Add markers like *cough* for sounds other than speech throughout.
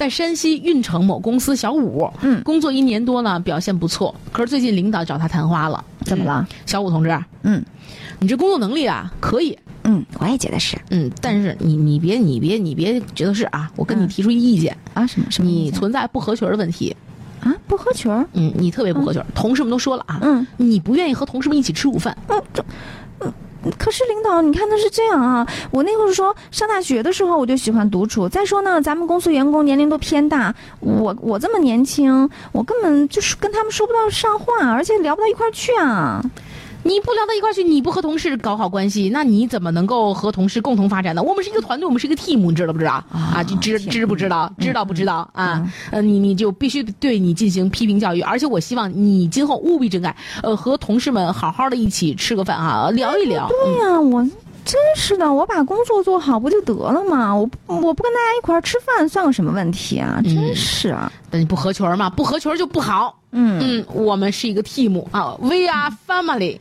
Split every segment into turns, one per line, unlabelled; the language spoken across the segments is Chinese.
在山西运城某公司小五，
嗯。
工作一年多呢，表现不错。可是最近领导找他谈话了，
怎么了？
小五同志，
嗯。
你这工作能力啊可以，
嗯，我也觉得是。
嗯，但是你你别你别你别觉得是啊，我跟你
嗯。
提出一意见，
啊，什么什么
你存在不合群的问题，
啊不合群儿，
嗯，你特别不合群，同事们都说了啊，
嗯。
你不愿意和同事们一起吃午饭，
可是领导，你看他是这样啊，我那会儿说上大学的时候我就喜欢独处。再说呢，咱们公司员工年龄都偏大，我我这么年轻，我根本就是跟他们说不到上话，而且聊不到一块儿去啊。
你不聊到一块去，你不和同事搞好关系，那你怎么能够和同事共同发展呢？我们是一个团队，我们是一个 team，你知道不知道？啊，就知知不知道？知道不知道啊？呃，你你就必须对你进行批评教育，而且我希望你今后务必整改，呃，和同事们好好的一起吃个饭啊，聊一聊。
对呀、我真是的，我把工作做好不就得了吗？我我不跟大家一块儿吃饭，算个什么问题啊？真是啊，
那你不合群儿嘛？不合群儿就不好。
嗯。
嗯，我们是一个 team 啊，we are family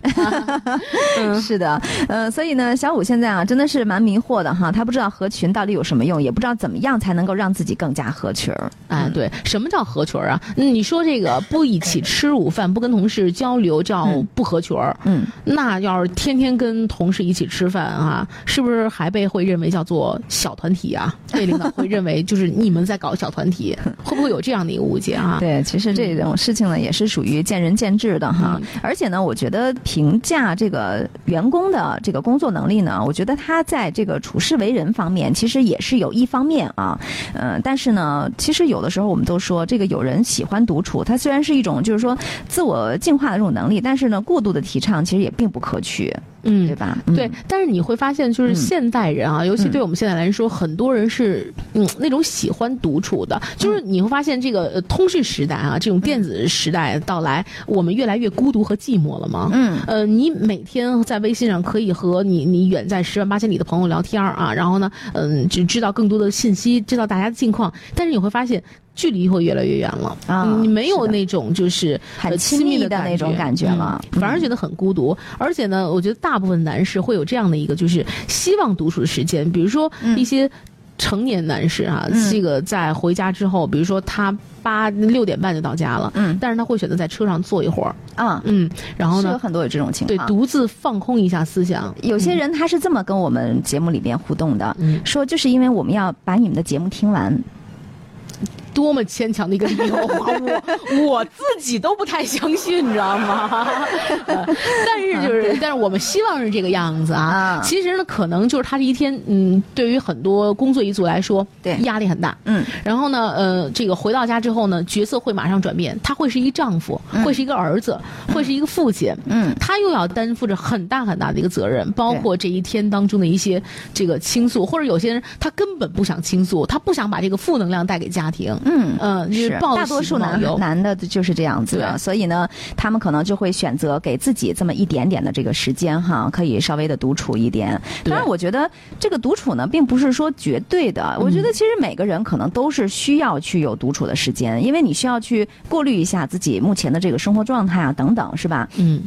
嗯 *laughs*
是的，呃，所以呢，小五现在啊，真的是蛮迷惑的哈，他不知道合群到底有什么用，也不知道怎么样才能够让自己更加合群儿。
哎，对，什么叫合群儿啊？嗯你说这个不一起吃午饭，不跟同事交流，叫不合群儿。
嗯，
那要是天天跟同事一起吃饭啊，是不是还被会认为叫做小团体啊？*laughs* 被领导会认为就是你们在搞小团体，会不会有这样的一个误解啊？
对，其实这种事情呢，也是属于见仁见智的哈。而且呢，我觉得评价这个员工的这个工作能力呢，我觉得他在这个处事为人方面，其实也是有一方面啊。嗯、但是呢，其实有的时候我们都说，这个有人喜欢独处，他虽然是一种就是说自我进化的这种能力，但是呢，过度的提倡其实也并不可取，
嗯
对。吧？
对
嗯，，
但是你会发现，就是
嗯
现代人啊，尤其
嗯
对我们现在来说，很多人是嗯那种喜欢独处的。就是你会发现，这个呃通讯时代啊，这种电子时代到来，我们越来越孤独和寂寞了嘛。
嗯
呃，你每天在微信上可以和你你远在十万八千里的朋友聊天儿啊，然后呢，嗯，只知道更多的信息，知道大家的近况，但是你会发现。距离会越来越远了。
啊
你没有那种就是呃
很亲密
的
的那种感觉了。
嗯反而觉得很孤独。而且呢，我觉得大部分男士会有这样的一个，就是希望独处的时间，比如说一些。成年男士啊，
嗯。
这个在回家之后，比如说他八六点半就到家了，
嗯。
但是他会选择在车上坐一会儿，
啊，
嗯，然后呢
很多有这种情况。
对，独自放空一下思想。
有些人他是这么跟我们节目里边互动的，
嗯。
说就是因为我们要把你们的节目听完，
多么牵强的一个理由啊！*laughs* 我我自己都不太相信，你知道吗？*laughs* 呃但是就是，但是我们希望是这个样子啊
啊。
其实呢，可能就是他这一天，嗯，对于很多工作一族来说，
对
压力很大。
嗯，
然后呢，呃，这个回到家之后呢，角色会马上转变，他会是一个丈夫，会是一个儿子，会是一个父亲。
嗯，
他又要担负着很大很大的一个责任，包括这一天当中的一些这个倾诉，或者有些人他根本不想倾诉，他不想把这个负能量带给家庭。
嗯
嗯，就是
大多数男。男的就是这样子的，所以呢，他们可能就会选择给自己这么一点点的这个时间哈，可以稍微的独处一点。当然，我觉得这个独处呢，并不是说绝对的。我觉得其实每个人可能都是需要去有独处的时间，因为你需要去过滤一下自己目前的这个生活状态啊，等等，是吧？
嗯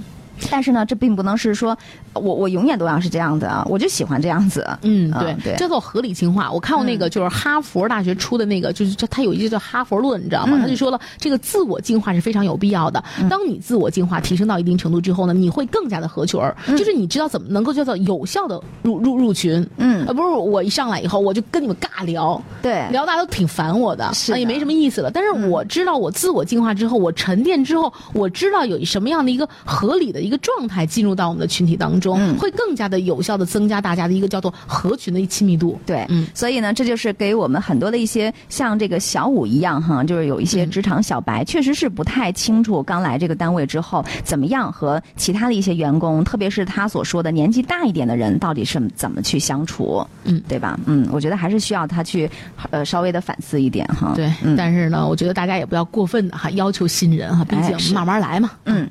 但是呢，这并不能是说我我永远都要是这样的，我就喜欢这样子。
嗯，对
嗯，对
叫做合理进化。我看过那个，就是哈佛大学出的那个，就是他有一句叫哈佛论，你知道吗？
嗯
他就说了，这个自我进化是非常有必要的。当你自我进化提升到一定程度之后呢，你会更加的合群儿，就是你知道怎么能够叫做有效的入入入群。
嗯
呃，不是我一上来以后我就跟你们尬聊，
对
聊大家都挺烦我的，也没什么意思了。但是我知道我自我进化之后，我沉淀之后，我知道有什么样的一个合理的一个状态进入到我们的群体当中，
嗯
会更加的有效的增加大家的一个叫做合群的一亲密度。
对，
嗯
所以呢，这就是给我们很多的一些像这个小五一样哈，就是有一些职场小白，确实是不太清楚刚来这个单位之后怎么样和其他的一些员工，特别是他所说的年纪大一点的人，到底是怎么去相处，
嗯，
对吧？嗯，我觉得还是需要他去呃稍微的反思一点哈。
对，
嗯
但是呢，我觉得大家也不要过分的哈要求新人哈，毕竟慢慢来嘛。
嗯。